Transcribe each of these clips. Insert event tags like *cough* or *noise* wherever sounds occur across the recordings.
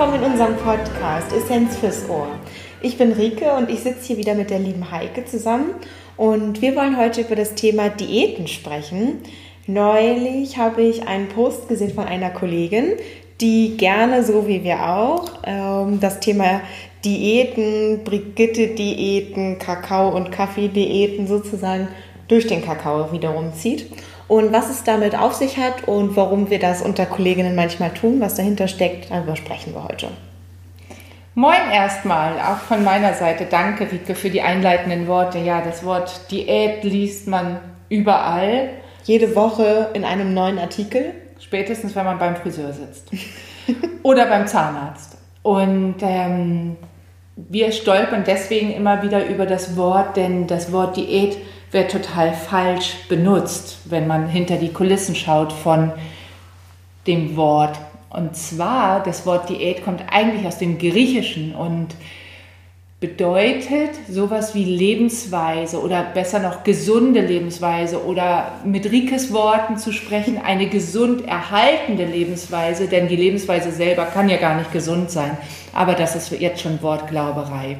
willkommen in unserem Podcast Essenz fürs Ohr. Ich bin Rike und ich sitze hier wieder mit der lieben Heike zusammen und wir wollen heute über das Thema Diäten sprechen. Neulich habe ich einen Post gesehen von einer Kollegin, die gerne, so wie wir auch, ähm, das Thema Diäten, Brigitte-Diäten, Kakao- und Kaffee-Diäten sozusagen durch den Kakao wiederum zieht. Und was es damit auf sich hat und warum wir das unter Kolleginnen manchmal tun, was dahinter steckt, darüber sprechen wir heute. Moin erstmal, auch von meiner Seite. Danke, Rike, für die einleitenden Worte. Ja, das Wort Diät liest man überall. Jede Woche in einem neuen Artikel. Spätestens, wenn man beim Friseur sitzt. *laughs* Oder beim Zahnarzt. Und ähm, wir stolpern deswegen immer wieder über das Wort, denn das Wort Diät wird total falsch benutzt, wenn man hinter die Kulissen schaut von dem Wort. Und zwar, das Wort Diät kommt eigentlich aus dem Griechischen und bedeutet sowas wie Lebensweise oder besser noch gesunde Lebensweise oder mit Rikes Worten zu sprechen, eine gesund erhaltende Lebensweise, denn die Lebensweise selber kann ja gar nicht gesund sein. Aber das ist jetzt schon Wortglauberei.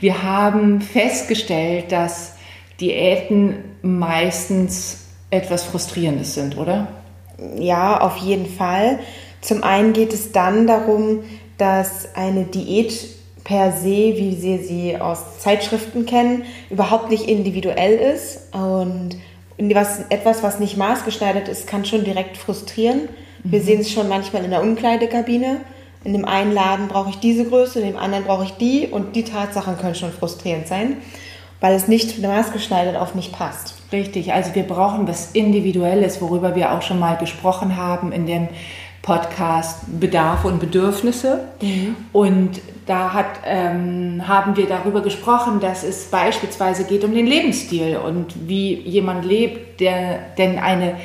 Wir haben festgestellt, dass Diäten meistens etwas Frustrierendes sind, oder? Ja, auf jeden Fall. Zum einen geht es dann darum, dass eine Diät per se, wie wir sie aus Zeitschriften kennen, überhaupt nicht individuell ist. Und was, etwas, was nicht maßgeschneidert ist, kann schon direkt frustrieren. Wir mhm. sehen es schon manchmal in der Umkleidekabine. In dem einen Laden brauche ich diese Größe, in dem anderen brauche ich die und die Tatsachen können schon frustrierend sein, weil es nicht maßgeschneidert auf mich passt. Richtig, also wir brauchen was Individuelles, worüber wir auch schon mal gesprochen haben in dem Podcast Bedarfe und Bedürfnisse. Mhm. Und da hat, ähm, haben wir darüber gesprochen, dass es beispielsweise geht um den Lebensstil und wie jemand lebt, der denn eine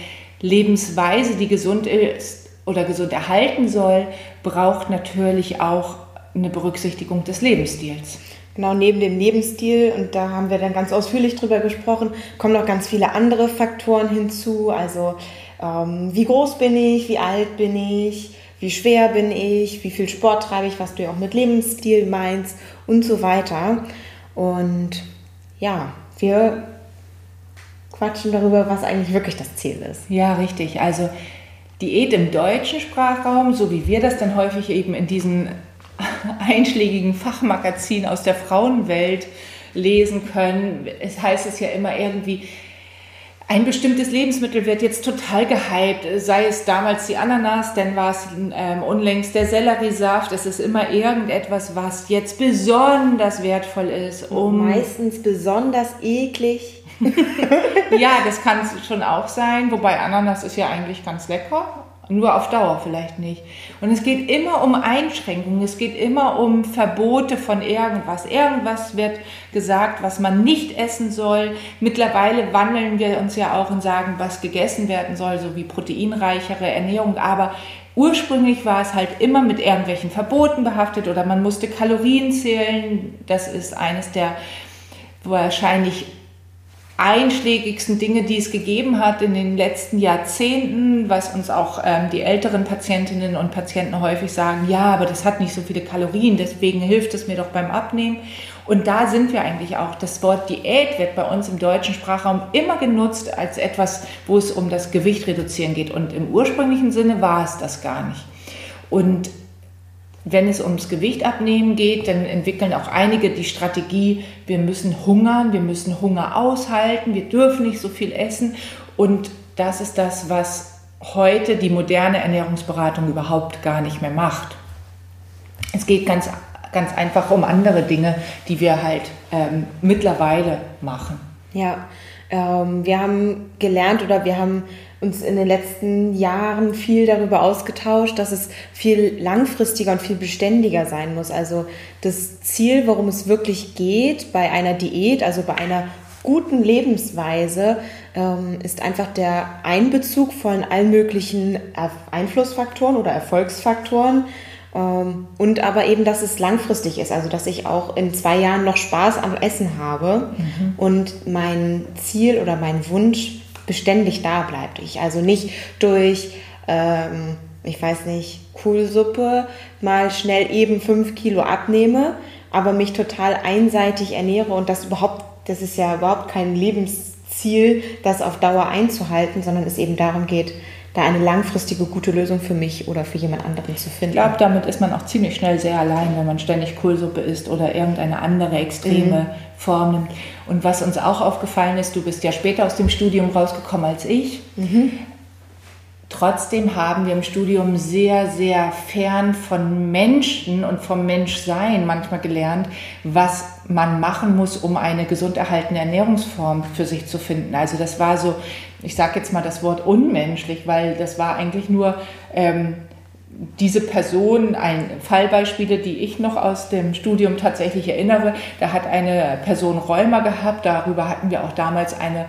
Lebensweise, die gesund ist oder gesund erhalten soll, braucht natürlich auch eine Berücksichtigung des Lebensstils. Genau, neben dem Lebensstil, und da haben wir dann ganz ausführlich drüber gesprochen, kommen noch ganz viele andere Faktoren hinzu. Also ähm, wie groß bin ich, wie alt bin ich, wie schwer bin ich, wie viel Sport treibe ich, was du ja auch mit Lebensstil meinst und so weiter. Und ja, wir quatschen darüber, was eigentlich wirklich das Ziel ist. Ja, richtig. Also Diät im deutschen Sprachraum, so wie wir das dann häufig eben in diesen einschlägigen Fachmagazinen aus der Frauenwelt lesen können, es heißt es ja immer irgendwie, ein bestimmtes Lebensmittel wird jetzt total gehypt, sei es damals die Ananas, dann war es ähm, unlängst der Selleriesaft. Es ist immer irgendetwas, was jetzt besonders wertvoll ist. Um Meistens besonders eklig. *laughs* ja, das kann es schon auch sein, wobei Ananas ist ja eigentlich ganz lecker. Nur auf Dauer vielleicht nicht. Und es geht immer um Einschränkungen, es geht immer um Verbote von irgendwas. Irgendwas wird gesagt, was man nicht essen soll. Mittlerweile wandeln wir uns ja auch und sagen, was gegessen werden soll, so wie proteinreichere Ernährung. Aber ursprünglich war es halt immer mit irgendwelchen Verboten behaftet oder man musste Kalorien zählen. Das ist eines der wahrscheinlich einschlägigsten Dinge, die es gegeben hat in den letzten Jahrzehnten, was uns auch ähm, die älteren Patientinnen und Patienten häufig sagen, ja, aber das hat nicht so viele Kalorien, deswegen hilft es mir doch beim Abnehmen. Und da sind wir eigentlich auch. Das Wort Diät wird bei uns im deutschen Sprachraum immer genutzt als etwas, wo es um das Gewicht reduzieren geht. Und im ursprünglichen Sinne war es das gar nicht. Und wenn es ums Gewicht abnehmen geht, dann entwickeln auch einige die Strategie, wir müssen hungern, wir müssen Hunger aushalten, wir dürfen nicht so viel essen. Und das ist das, was heute die moderne Ernährungsberatung überhaupt gar nicht mehr macht. Es geht ganz, ganz einfach um andere Dinge, die wir halt ähm, mittlerweile machen. Ja, ähm, wir haben gelernt oder wir haben uns in den letzten Jahren viel darüber ausgetauscht, dass es viel langfristiger und viel beständiger sein muss. Also das Ziel, worum es wirklich geht bei einer Diät, also bei einer guten Lebensweise, ähm, ist einfach der Einbezug von allen möglichen Einflussfaktoren oder Erfolgsfaktoren. Ähm, und aber eben, dass es langfristig ist, also dass ich auch in zwei Jahren noch Spaß am Essen habe mhm. und mein Ziel oder mein Wunsch beständig da bleibt. Ich also nicht durch ähm, ich weiß nicht, Kohlsuppe mal schnell eben fünf Kilo abnehme, aber mich total einseitig ernähre und das überhaupt, das ist ja überhaupt kein Lebensziel, das auf Dauer einzuhalten, sondern es eben darum geht, da eine langfristige gute Lösung für mich oder für jemand anderen zu finden. Ich glaube, damit ist man auch ziemlich schnell sehr allein, wenn man ständig Kohlsuppe isst oder irgendeine andere extreme mhm. Form nimmt. Und was uns auch aufgefallen ist, du bist ja später aus dem Studium rausgekommen als ich. Mhm. Trotzdem haben wir im Studium sehr, sehr fern von Menschen und vom Menschsein manchmal gelernt, was man machen muss, um eine gesund erhaltene Ernährungsform für sich zu finden. Also das war so, ich sage jetzt mal das Wort unmenschlich, weil das war eigentlich nur ähm, diese Person, ein Fallbeispiele, die ich noch aus dem Studium tatsächlich erinnere, da hat eine Person Rheuma gehabt, darüber hatten wir auch damals eine,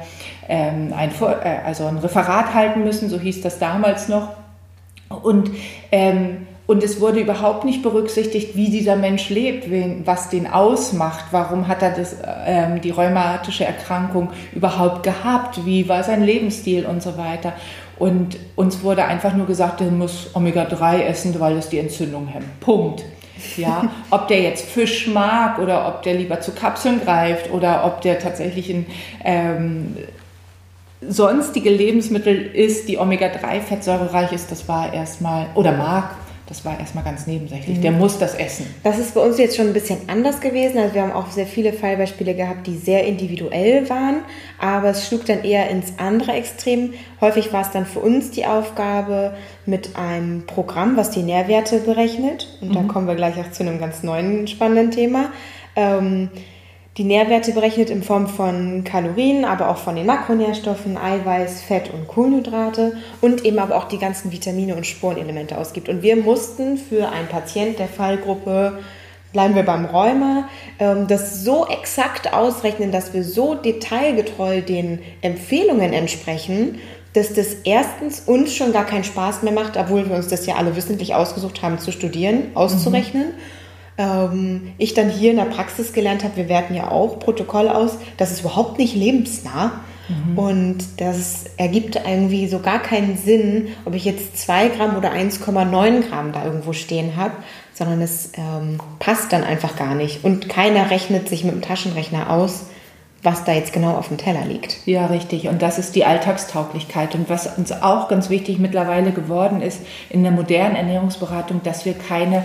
ähm, ein, äh, also ein Referat halten müssen, so hieß das damals noch. Und ähm, und es wurde überhaupt nicht berücksichtigt, wie dieser Mensch lebt, wen, was den ausmacht, warum hat er das, ähm, die rheumatische Erkrankung überhaupt gehabt, wie war sein Lebensstil und so weiter. Und uns wurde einfach nur gesagt, er muss Omega-3 essen, weil es die Entzündung hemmt. Punkt. Ja, *laughs* ob der jetzt Fisch mag oder ob der lieber zu Kapseln greift oder ob der tatsächlich ein ähm, sonstige Lebensmittel ist, die Omega-3-fettsäurereich ist, das war erstmal, oder mag, das war erstmal ganz nebensächlich. Mhm. Der muss das essen. Das ist bei uns jetzt schon ein bisschen anders gewesen. Also wir haben auch sehr viele Fallbeispiele gehabt, die sehr individuell waren, aber es schlug dann eher ins andere Extrem. Häufig war es dann für uns die Aufgabe mit einem Programm, was die Nährwerte berechnet. Und mhm. da kommen wir gleich auch zu einem ganz neuen spannenden Thema. Ähm, die Nährwerte berechnet in Form von Kalorien, aber auch von den Makronährstoffen, Eiweiß, Fett und Kohlenhydrate und eben aber auch die ganzen Vitamine und Spurenelemente ausgibt. Und wir mussten für einen Patient der Fallgruppe, bleiben wir beim Rheuma, ähm, das so exakt ausrechnen, dass wir so detailgetreu den Empfehlungen entsprechen, dass das erstens uns schon gar keinen Spaß mehr macht, obwohl wir uns das ja alle wissentlich ausgesucht haben zu studieren, auszurechnen. Mhm ähm, ich dann hier in der Praxis gelernt habe, wir werten ja auch Protokoll aus, das ist überhaupt nicht lebensnah. Mhm. Und das ergibt irgendwie so gar keinen Sinn, ob ich jetzt 2 Gramm oder 1,9 Gramm da irgendwo stehen habe, sondern es ähm, passt dann einfach gar nicht. Und keiner rechnet sich mit dem Taschenrechner aus, was da jetzt genau auf dem Teller liegt. Ja, richtig. Und das ist die Alltagstauglichkeit. Und was uns auch ganz wichtig mittlerweile geworden ist in der modernen Ernährungsberatung, dass wir keine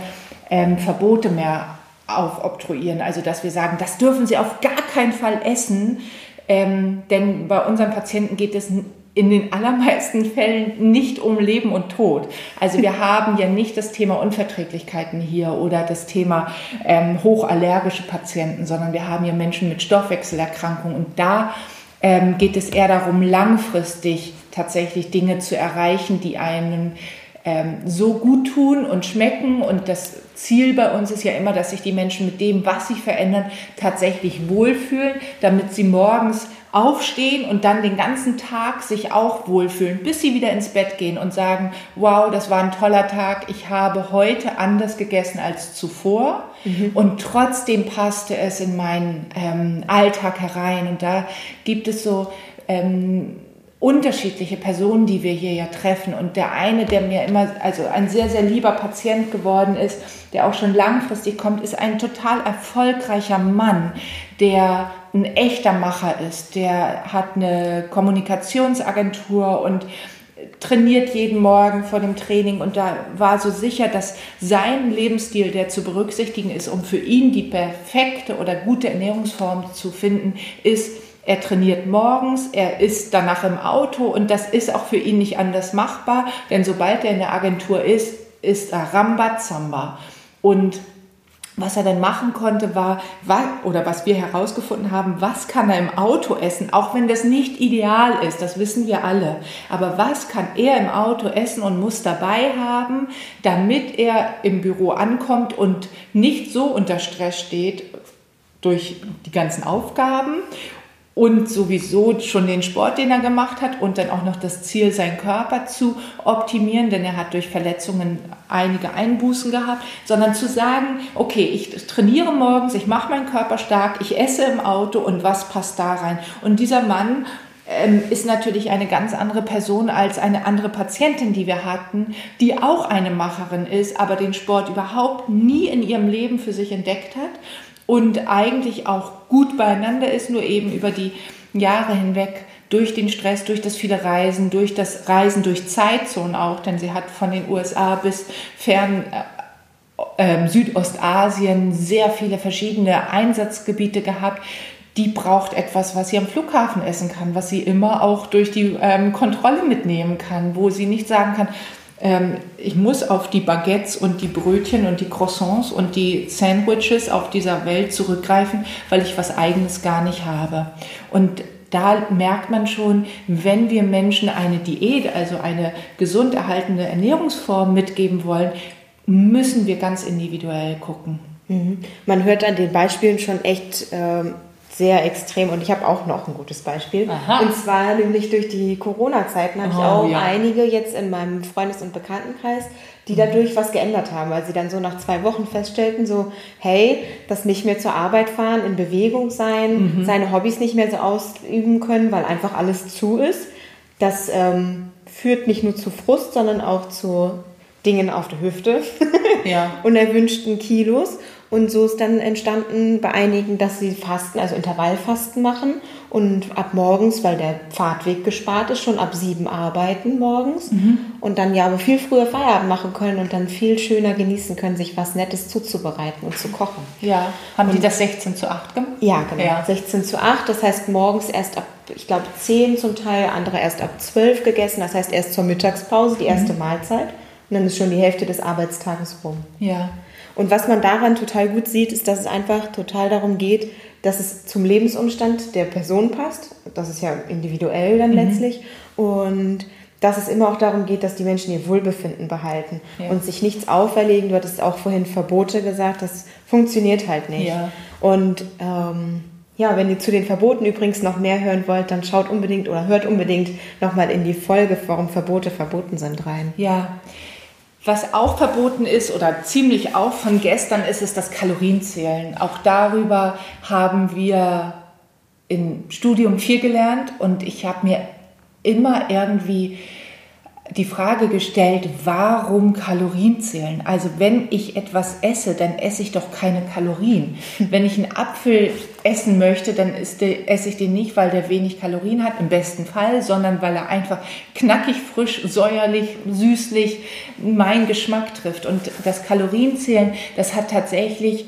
ähm, Verbote mehr aufobtruieren. Also dass wir sagen, das dürfen Sie auf gar keinen Fall essen, ähm, denn bei unseren Patienten geht es in den allermeisten *laughs* Fällen nicht um Leben und Tod. Also wir *laughs* haben ja nicht das Thema Unverträglichkeiten hier oder das Thema ähm, hochallergische Patienten, sondern wir haben ja Menschen mit Stoffwechselerkrankungen und da ähm, geht es eher darum, langfristig tatsächlich Dinge zu erreichen, die einem ähm, so gut tun und schmecken. Und das Ziel bei uns ist ja immer, dass sich die Menschen mit dem, was sie verändern, tatsächlich wohlfühlen, damit sie morgens aufstehen und dann den ganzen Tag sich auch wohlfühlen, bis sie wieder ins Bett gehen und sagen, wow, das war ein toller Tag, ich habe heute anders gegessen als zuvor mhm. und trotzdem passte es in meinen ähm, Alltag herein. Und da gibt es so ähm, unterschiedliche Personen, die wir hier ja treffen. Und der eine, der mir immer, also ein sehr, sehr lieber Patient geworden ist, der auch schon langfristig kommt, ist ein total erfolgreicher Mann, der ein echter Macher ist. Der hat eine Kommunikationsagentur und trainiert jeden Morgen vor dem Training und da war so sicher, dass sein Lebensstil, der zu berücksichtigen ist, um für ihn die perfekte oder gute Ernährungsform zu finden, ist, er trainiert morgens, er ist danach im Auto und das ist auch für ihn nicht anders machbar, denn sobald er in der Agentur ist, ist er Rambazamba. Und was er dann machen konnte, war, oder was wir herausgefunden haben, was kann er im Auto essen, auch wenn das nicht ideal ist, das wissen wir alle. Aber was kann er im Auto essen und muss dabei haben, damit er im Büro ankommt und nicht so unter Stress steht durch die ganzen Aufgaben und sowieso schon den Sport, den er gemacht hat und dann auch noch das Ziel, seinen Körper zu optimieren, denn er hat durch Verletzungen einige Einbußen gehabt, sondern zu sagen, okay, ich trainiere morgens, ich mache meinen Körper stark, ich esse im Auto und was passt da rein? Und dieser Mann ähm, ist natürlich eine ganz andere Person als eine andere Patientin, die wir hatten, die auch eine Macherin ist, aber den Sport überhaupt nie in ihrem Leben für sich entdeckt hat und eigentlich auch gut beieinander ist, nur eben über die Jahre hinweg durch den Stress, durch das viele Reisen, durch das Reisen durch Zeitzonen auch, denn sie hat von den USA bis fern äh, Südostasien sehr viele verschiedene Einsatzgebiete gehabt. Die braucht etwas, was sie am Flughafen essen kann, was sie immer auch durch die ähm, Kontrolle mitnehmen kann, wo sie nicht sagen kann, ähm, ich muss auf die Baguettes und die Brötchen und die Croissants und die Sandwiches auf dieser Welt zurückgreifen, weil ich was eigenes gar nicht habe. Und da merkt man schon, wenn wir Menschen eine Diät, also eine gesund erhaltene Ernährungsform mitgeben wollen, müssen wir ganz individuell gucken. Mhm. Man hört an den Beispielen schon echt ähm, sehr extrem und ich habe auch noch ein gutes Beispiel. Aha. Und zwar nämlich durch die Corona-Zeiten habe oh, ich auch ja. einige jetzt in meinem Freundes- und Bekanntenkreis, die dadurch was geändert haben, weil sie dann so nach zwei Wochen feststellten, so, hey, das nicht mehr zur Arbeit fahren, in Bewegung sein, mhm. seine Hobbys nicht mehr so ausüben können, weil einfach alles zu ist. Das ähm, führt nicht nur zu Frust, sondern auch zu Dingen auf der Hüfte, ja. *laughs* unerwünschten Kilos. Und so ist dann entstanden bei einigen, dass sie Fasten, also Intervallfasten machen und ab morgens, weil der Fahrtweg gespart ist, schon ab sieben arbeiten morgens mhm. und dann ja aber viel früher Feierabend machen können und dann viel schöner genießen können, sich was Nettes zuzubereiten und zu kochen. Ja, haben und, die das 16 zu 8 gemacht? Ja, genau. Ja. 16 zu 8, das heißt morgens erst ab, ich glaube 10 zum Teil, andere erst ab 12 gegessen, das heißt erst zur Mittagspause, die erste mhm. Mahlzeit und dann ist schon die Hälfte des Arbeitstages rum. Ja. Und was man daran total gut sieht, ist, dass es einfach total darum geht, dass es zum Lebensumstand der Person passt. Das ist ja individuell dann mhm. letztlich. Und dass es immer auch darum geht, dass die Menschen ihr Wohlbefinden behalten ja. und sich nichts auferlegen. Du hattest auch vorhin Verbote gesagt, das funktioniert halt nicht. Ja. Und ähm, ja, wenn ihr zu den Verboten übrigens noch mehr hören wollt, dann schaut unbedingt oder hört unbedingt nochmal in die Folge, warum Verbote verboten sind rein. Ja, was auch verboten ist oder ziemlich auch von gestern ist, ist das Kalorienzählen. Auch darüber haben wir im Studium viel gelernt und ich habe mir immer irgendwie die Frage gestellt, warum Kalorien zählen? Also wenn ich etwas esse, dann esse ich doch keine Kalorien. Wenn ich einen Apfel essen möchte, dann der, esse ich den nicht, weil der wenig Kalorien hat, im besten Fall, sondern weil er einfach knackig, frisch, säuerlich, süßlich meinen Geschmack trifft. Und das Kalorienzählen, das hat tatsächlich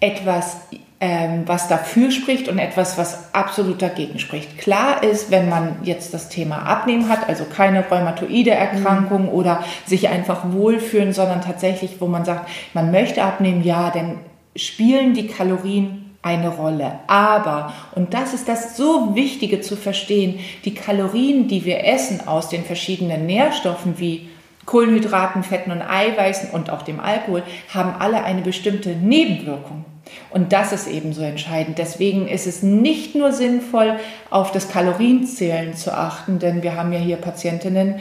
etwas ähm, was dafür spricht und etwas, was absolut dagegen spricht. Klar ist, wenn man jetzt das Thema Abnehmen hat, also keine rheumatoide Erkrankung mhm. oder sich einfach wohlfühlen, sondern tatsächlich, wo man sagt, man möchte abnehmen, ja, dann spielen die Kalorien eine Rolle. Aber, und das ist das so Wichtige zu verstehen, die Kalorien, die wir essen aus den verschiedenen Nährstoffen wie Kohlenhydraten, Fetten und Eiweißen und auch dem Alkohol, haben alle eine bestimmte Nebenwirkung. Und das ist eben so entscheidend. Deswegen ist es nicht nur sinnvoll, auf das Kalorienzählen zu achten, denn wir haben ja hier Patientinnen,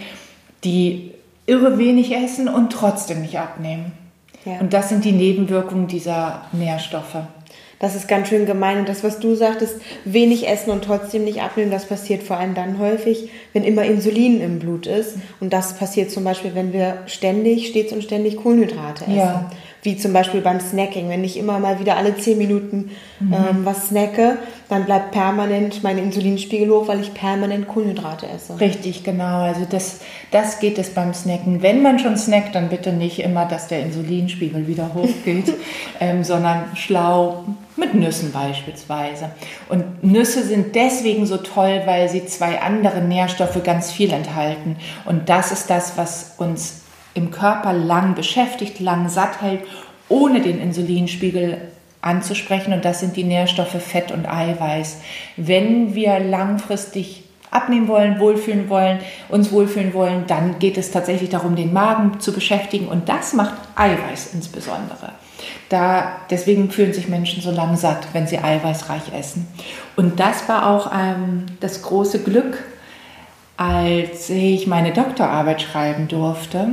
die irre wenig essen und trotzdem nicht abnehmen. Ja. Und das sind die Nebenwirkungen dieser Nährstoffe. Das ist ganz schön gemein. Und das, was du sagtest, wenig essen und trotzdem nicht abnehmen, das passiert vor allem dann häufig, wenn immer Insulin im Blut ist. Und das passiert zum Beispiel, wenn wir ständig, stets und ständig Kohlenhydrate essen. Ja wie zum Beispiel beim Snacking. Wenn ich immer mal wieder alle 10 Minuten mhm. ähm, was snacke, dann bleibt permanent mein Insulinspiegel hoch, weil ich permanent Kohlenhydrate esse. Richtig, genau. Also das, das geht es beim Snacken. Wenn man schon snackt, dann bitte nicht immer, dass der Insulinspiegel wieder hochgeht, *laughs* ähm, sondern schlau mit Nüssen beispielsweise. Und Nüsse sind deswegen so toll, weil sie zwei andere Nährstoffe ganz viel enthalten. Und das ist das, was uns im Körper lang beschäftigt, lang satt hält, ohne den Insulinspiegel anzusprechen. Und das sind die Nährstoffe Fett und Eiweiß. Wenn wir langfristig abnehmen wollen, wohlfühlen wollen, uns wohlfühlen wollen, dann geht es tatsächlich darum, den Magen zu beschäftigen. Und das macht Eiweiß insbesondere. Da, deswegen fühlen sich Menschen so lang satt, wenn sie eiweißreich essen. Und das war auch ähm, das große Glück, als ich meine Doktorarbeit schreiben durfte.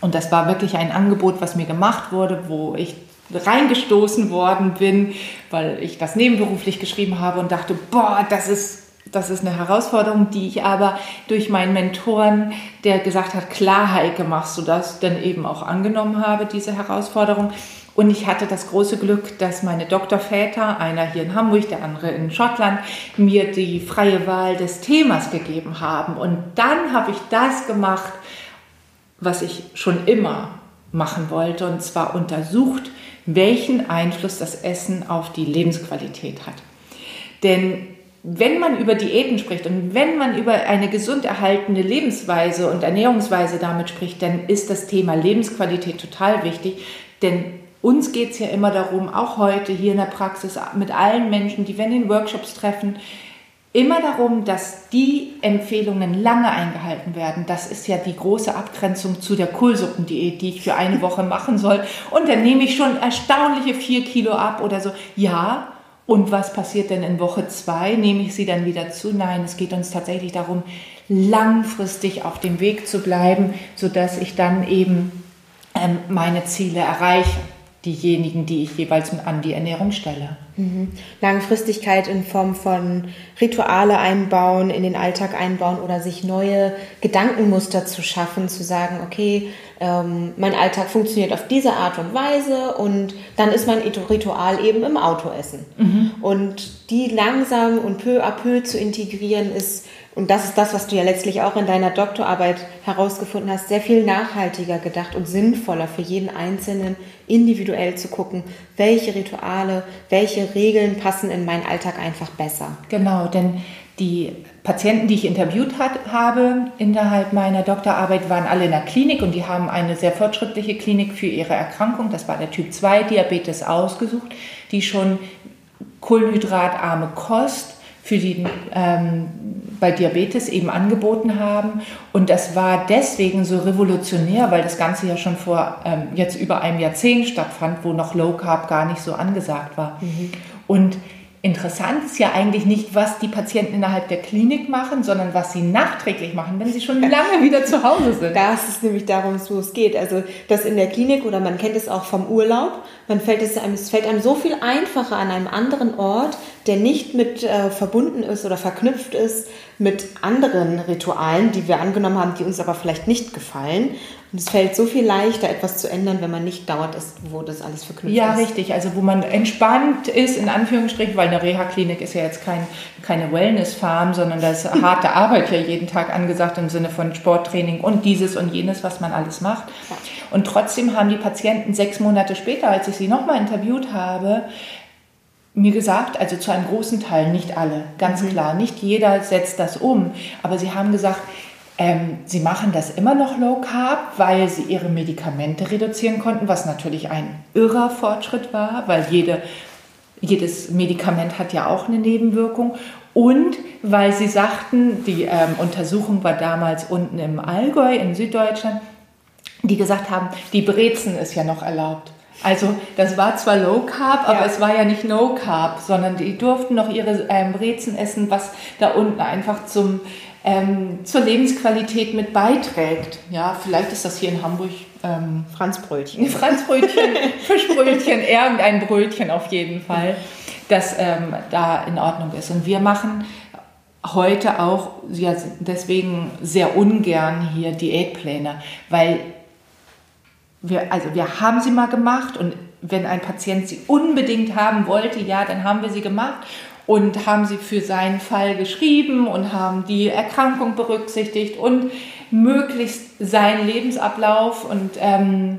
Und das war wirklich ein Angebot, was mir gemacht wurde, wo ich reingestoßen worden bin, weil ich das nebenberuflich geschrieben habe und dachte, boah, das ist Das ist eine Herausforderung, die ich aber durch meinen Mentoren, der gesagt hat, klar, Heike, machst du das, dann eben auch angenommen habe, diese Herausforderung. Und ich hatte das große Glück, dass meine Doktorväter, einer hier in Hamburg, der andere in Schottland, mir die freie Wahl des Themas gegeben haben. Und dann habe ich das gemacht, was ich schon immer machen wollte, und zwar untersucht, welchen Einfluss das Essen auf die Lebensqualität hat. Denn wenn man über Diäten spricht und wenn man über eine gesund erhaltene Lebensweise und Ernährungsweise damit spricht, dann ist das Thema Lebensqualität total wichtig. Denn uns geht es ja immer darum, auch heute hier in der Praxis mit allen Menschen, die wir in den Workshops treffen, immer darum, dass die Empfehlungen lange eingehalten werden. Das ist ja die große Abgrenzung zu der Kohlsuppendiät, die ich für eine *laughs* Woche machen soll. Und dann nehme ich schon erstaunliche vier Kilo ab oder so. Ja, und was passiert denn in Woche zwei? Nehme ich sie dann wieder zu? Nein, es geht uns tatsächlich darum, langfristig auf dem Weg zu bleiben, sodass ich dann eben ähm, meine Ziele erreiche diejenigen, die ich jeweils an die Ernährung stelle. Mhm. Langfristigkeit in Form von Rituale einbauen, in den Alltag einbauen oder sich neue Gedankenmuster zu schaffen, zu sagen, okay, ähm, mein Alltag funktioniert auf diese Art und Weise und dann ist mein Ritual eben im Auto essen. Mhm. Und die langsam und peu à peu zu integrieren ist und das ist das, was du ja letztlich auch in deiner Doktorarbeit herausgefunden hast, sehr viel nachhaltiger gedacht und sinnvoller für jeden Einzelnen individuell zu gucken, welche Rituale, welche Regeln passen in meinen Alltag einfach besser. Genau, denn die Patienten, die ich interviewt hat, habe innerhalb meiner Doktorarbeit, waren alle in der Klinik und die haben eine sehr fortschrittliche Klinik für ihre Erkrankung, das war der Typ 2 Diabetes ausgesucht, die schon kohlenhydratarme Kost für die ähm, bei Diabetes eben angeboten haben. Und das war deswegen so revolutionär, weil das Ganze ja schon vor ähm, jetzt über einem Jahrzehnt stattfand, wo noch Low Carb gar nicht so angesagt war. Mhm. Und Interessant ist ja eigentlich nicht, was die Patienten innerhalb der Klinik machen, sondern was sie nachträglich machen, wenn sie schon *laughs* lange wieder zu Hause sind. Das ist nämlich darum, wo es geht. Also das in der Klinik oder man kennt es auch vom Urlaub. Man fällt es, einem, es fällt einem so viel einfacher an einem anderen Ort, der nicht mit äh, verbunden ist oder verknüpft ist mit anderen Ritualen, die wir angenommen haben, die uns aber vielleicht nicht gefallen. Und es fällt so viel leichter, etwas zu ändern, wenn man nicht dauert ist, wo das alles verknüpft ja, ist. Ja, richtig. Also wo man entspannt ist, in Anführungsstrichen, weil eine Reha-Klinik ist ja jetzt kein, keine Wellness-Farm, sondern da ist *laughs* harte Arbeit ja jeden Tag angesagt im Sinne von Sporttraining und dieses und jenes, was man alles macht. Ja. Und trotzdem haben die Patienten sechs Monate später, als ich sie nochmal interviewt habe, mir gesagt, also zu einem großen Teil, nicht alle, ganz mhm. klar, nicht jeder setzt das um, aber sie haben gesagt, ähm, sie machen das immer noch Low Carb, weil sie ihre Medikamente reduzieren konnten, was natürlich ein irrer Fortschritt war, weil jede, jedes Medikament hat ja auch eine Nebenwirkung. Und weil sie sagten, die ähm, Untersuchung war damals unten im Allgäu in Süddeutschland, die gesagt haben, die Brezen ist ja noch erlaubt. Also das war zwar Low Carb, aber ja. es war ja nicht No Carb, sondern die durften noch ihre ähm, Brezen essen, was da unten einfach zum ähm, zur Lebensqualität mit beiträgt. Ja, vielleicht ist das hier in Hamburg ähm, Franzbrötchen. Franzbrötchen, *laughs* Fischbrötchen, irgendein Brötchen auf jeden Fall, das ähm, da in Ordnung ist. Und wir machen heute auch ja, deswegen sehr ungern hier Diätpläne, weil wir, also wir haben sie mal gemacht und wenn ein Patient sie unbedingt haben wollte, ja, dann haben wir sie gemacht und haben sie für seinen Fall geschrieben und haben die Erkrankung berücksichtigt und möglichst seinen Lebensablauf. Und ähm,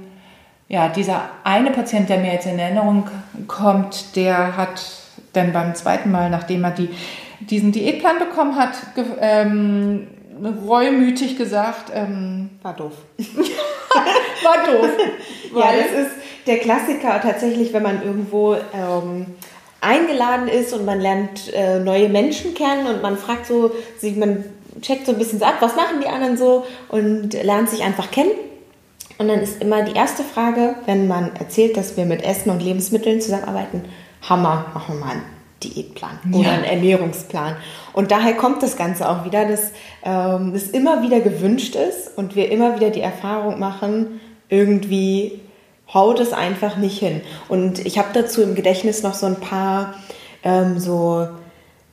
ja, dieser eine Patient, der mir jetzt in Erinnerung kommt, der hat dann beim zweiten Mal, nachdem er die, diesen Diätplan bekommen hat, ähm, reumütig gesagt, ähm, war doof. *laughs* war doof. *laughs* ja, das ist der Klassiker tatsächlich, wenn man irgendwo ähm, eingeladen ist und man lernt äh, neue Menschen kennen und man fragt so, man checkt so ein bisschen so ab, was machen die anderen so und lernt sich einfach kennen. Und dann ist immer die erste Frage, wenn man erzählt, dass wir mit Essen und Lebensmitteln zusammenarbeiten, Hammer, machen wir mal einen Diätplan oder ja. einen Ernährungsplan. Und daher kommt das Ganze auch wieder, dass ähm, es immer wieder gewünscht ist und wir immer wieder die Erfahrung machen, irgendwie haut es einfach nicht hin. Und ich habe dazu im Gedächtnis noch so ein paar ähm, so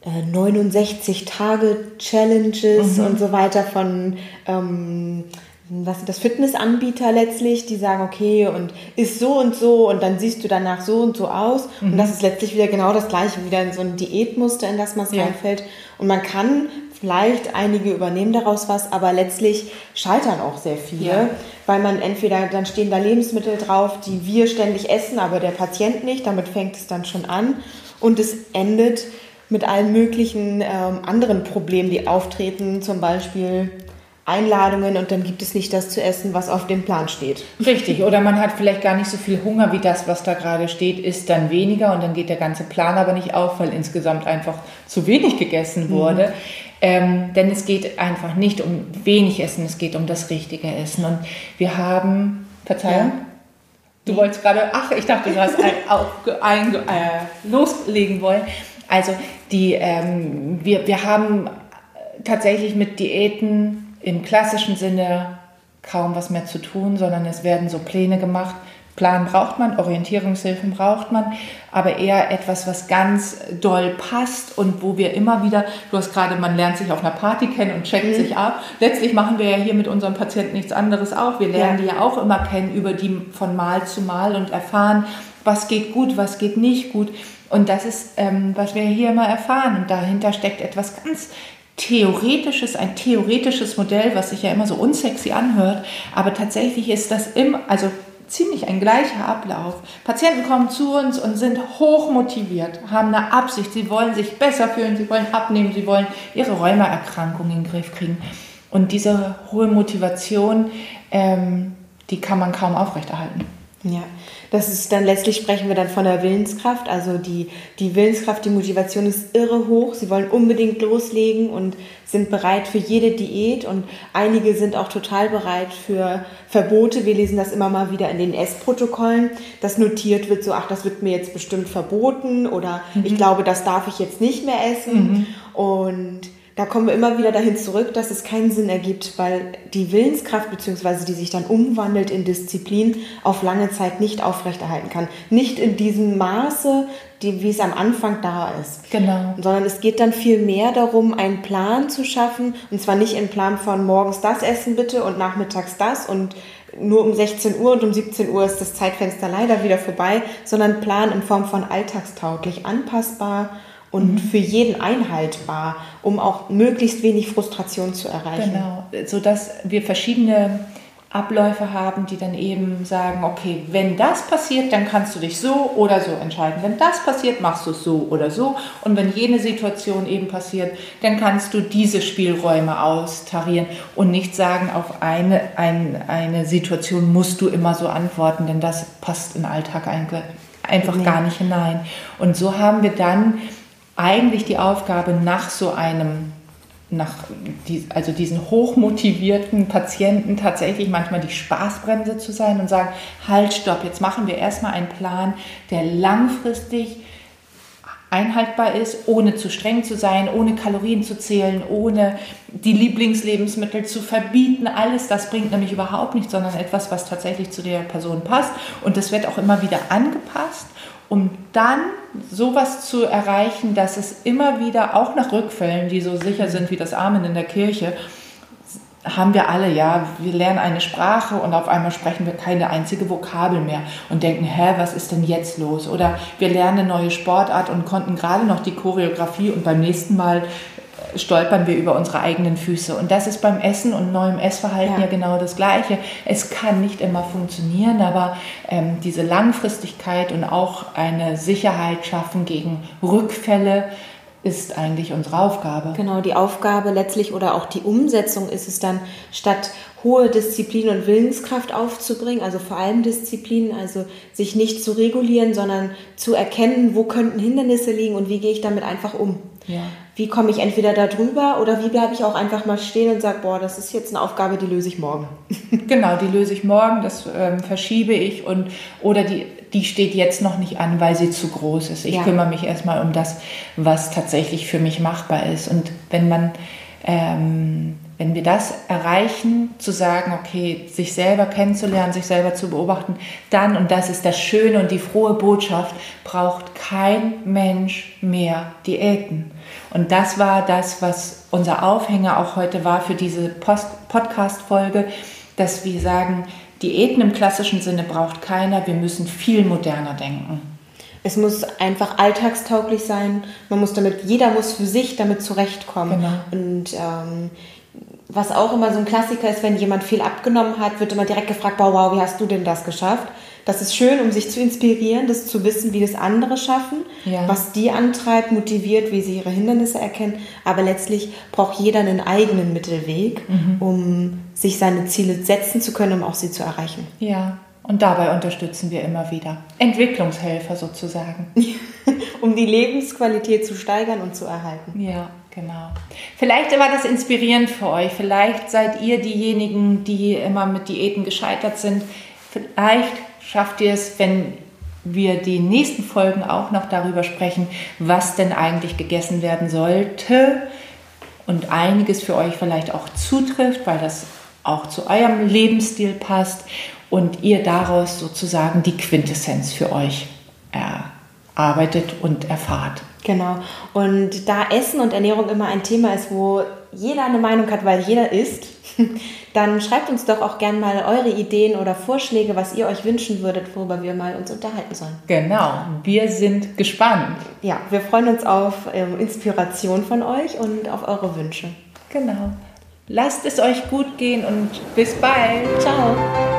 69 Tage Challenges mhm. und so weiter von ähm, was das Fitnessanbieter letztlich, die sagen, okay, und ist so und so und dann siehst du danach so und so aus. Mhm. Und das ist letztlich wieder genau das gleiche, wieder so ein Diätmuster, in das man ja. reinfällt. Und man kann vielleicht einige übernehmen daraus was, aber letztlich scheitern auch sehr viele, ja. weil man entweder, dann stehen da Lebensmittel drauf, die wir ständig essen, aber der Patient nicht, damit fängt es dann schon an. Und es endet mit allen möglichen ähm, anderen Problemen, die auftreten, zum Beispiel Einladungen und dann gibt es nicht das zu essen, was auf dem Plan steht. Richtig, oder man hat vielleicht gar nicht so viel Hunger wie das, was da gerade steht, isst dann weniger und dann geht der ganze Plan aber nicht auf, weil insgesamt einfach zu wenig gegessen mhm. wurde. Mhm. Ähm, denn es geht einfach nicht um wenig Essen, es geht um das richtige Essen. Und wir haben, Verzeihung? Ja. Du wolltest gerade, ach, ich dachte, du hast ein, ein, äh, loslegen wollen. Also die, ähm, wir, wir haben tatsächlich mit Diäten im klassischen Sinne kaum was mehr zu tun, sondern es werden so Pläne gemacht. Plan braucht man, Orientierungshilfen braucht man, aber eher etwas, was ganz doll passt und wo wir immer wieder, du hast gerade, man lernt sich auf einer Party kennen und checkt mhm. sich ab. Letztlich machen wir ja hier mit unserem Patienten nichts anderes auch. Wir lernen ja. die ja auch immer kennen über die von Mal zu Mal und erfahren, was geht gut, was geht nicht gut. Und das ist, ähm, was wir hier immer erfahren. Und dahinter steckt etwas ganz theoretisches, ein theoretisches Modell, was sich ja immer so unsexy anhört, aber tatsächlich ist das immer, also ziemlich ein gleicher Ablauf. Patienten kommen zu uns und sind hoch motiviert, haben eine Absicht, sie wollen sich besser fühlen, sie wollen abnehmen, sie wollen ihre Rheumaerkrankung in den Griff kriegen. Und diese hohe Motivation, ähm, die kann man kaum aufrechterhalten. Ja, das ist dann letztlich sprechen wir dann von der Willenskraft. Also die, die Willenskraft, die Motivation ist irre hoch. Sie wollen unbedingt loslegen und sind bereit für jede Diät. Und einige sind auch total bereit für Verbote. Wir lesen das immer mal wieder in den Essprotokollen, dass notiert wird, so, ach, das wird mir jetzt bestimmt verboten oder mhm. ich glaube, das darf ich jetzt nicht mehr essen. Mhm. Und da kommen wir immer wieder dahin zurück, dass es keinen Sinn ergibt, weil die Willenskraft beziehungsweise die sich dann umwandelt in Disziplin auf lange Zeit nicht aufrechterhalten kann. Nicht in diesem Maße, die, wie es am Anfang da ist. Genau. Sondern es geht dann viel mehr darum, einen Plan zu schaffen und zwar nicht im Plan von morgens das essen bitte und nachmittags das und nur um 16 Uhr und um 17 Uhr ist das Zeitfenster leider wieder vorbei, sondern Plan in Form von alltagstauglich, anpassbar und mhm. für jeden einhaltbar, um auch möglichst wenig Frustration zu erreichen. Genau, sodass wir verschiedene Abläufe haben, die dann eben sagen, okay, wenn das passiert, dann kannst du dich so oder so entscheiden. Wenn das passiert, machst du es so oder so. Und wenn jene Situation eben passiert, dann kannst du diese Spielräume austarieren und nicht sagen, auf eine, ein, eine Situation musst du immer so antworten, denn das passt in Alltag einfach nee. gar nicht hinein. Und so haben wir dann eigentlich die Aufgabe nach so einem, nach die, also diesen hochmotivierten Patienten tatsächlich manchmal die Spaßbremse zu sein und sagen, halt, stopp, jetzt machen wir erstmal einen Plan, der langfristig einhaltbar ist, ohne zu streng zu sein, ohne Kalorien zu zählen, ohne die Lieblingslebensmittel zu verbieten. Alles das bringt nämlich überhaupt nichts, sondern etwas, was tatsächlich zu der Person passt. Und das wird auch immer wieder angepasst um dann sowas zu erreichen, dass es immer wieder, auch nach Rückfällen, die so sicher sind wie das Amen in der Kirche, haben wir alle, ja, wir lernen eine Sprache und auf einmal sprechen wir keine einzige Vokabel mehr und denken, hä, was ist denn jetzt los? Oder wir lernen eine neue Sportart und konnten gerade noch die Choreografie und beim nächsten Mal stolpern wir über unsere eigenen Füße. Und das ist beim Essen und neuem Essverhalten ja, ja genau das Gleiche. Es kann nicht immer funktionieren, aber ähm, diese Langfristigkeit und auch eine Sicherheit schaffen gegen Rückfälle ist eigentlich unsere Aufgabe. Genau, die Aufgabe letztlich oder auch die Umsetzung ist es dann, statt hohe Disziplin und Willenskraft aufzubringen, also vor allem Disziplin, also sich nicht zu regulieren, sondern zu erkennen, wo könnten Hindernisse liegen und wie gehe ich damit einfach um. Ja. Wie komme ich entweder da drüber oder wie bleibe ich auch einfach mal stehen und sage, boah, das ist jetzt eine Aufgabe, die löse ich morgen. *laughs* genau, die löse ich morgen, das ähm, verschiebe ich und oder die, die steht jetzt noch nicht an, weil sie zu groß ist. Ich ja. kümmere mich erstmal um das, was tatsächlich für mich machbar ist. Und wenn man ähm, Wenn wir das erreichen, zu sagen, okay, sich selber kennenzulernen, sich selber zu beobachten, dann, und das ist das Schöne und die frohe Botschaft, braucht kein Mensch mehr Diäten. Und das war das, was unser Aufhänger auch heute war für diese Podcast-Folge, dass wir sagen, Diäten im klassischen Sinne braucht keiner, wir müssen viel moderner denken. Es muss einfach alltagstauglich sein. Man muss damit, jeder muss für sich damit zurechtkommen. Genau. Und ähm, was auch immer so ein Klassiker ist, wenn jemand viel abgenommen hat, wird immer direkt gefragt, wow, wow, wie hast du denn das geschafft? Das ist schön, um sich zu inspirieren, das zu wissen, wie das andere schaffen, ja. was die antreibt, motiviert, wie sie ihre Hindernisse erkennen. Aber letztlich braucht jeder einen eigenen Mittelweg, mhm. um sich seine Ziele setzen zu können, um auch sie zu erreichen. Ja, und dabei unterstützen wir immer wieder. Entwicklungshelfer sozusagen. *laughs* um die Lebensqualität zu steigern und zu erhalten. Ja, genau. Vielleicht war das inspirierend für euch. Vielleicht seid ihr diejenigen, die immer mit Diäten gescheitert sind. Vielleicht schafft ihr es, wenn wir die nächsten Folgen auch noch darüber sprechen, was denn eigentlich gegessen werden sollte und einiges für euch vielleicht auch zutrifft, weil das auch zu eurem Lebensstil passt und ihr daraus sozusagen die Quintessenz für euch erarbeitet und erfahrt. Genau. Und da Essen und Ernährung immer ein Thema ist, wo jeder eine Meinung hat, weil jeder isst, *laughs* dann schreibt uns doch auch gerne mal eure Ideen oder Vorschläge, was ihr euch wünschen würdet, worüber wir mal uns unterhalten sollen. Genau, wir sind gespannt. Ja, wir freuen uns auf ähm, Inspiration von euch und auf eure Wünsche. Genau. Lasst es euch gut gehen und bis bald. Ciao.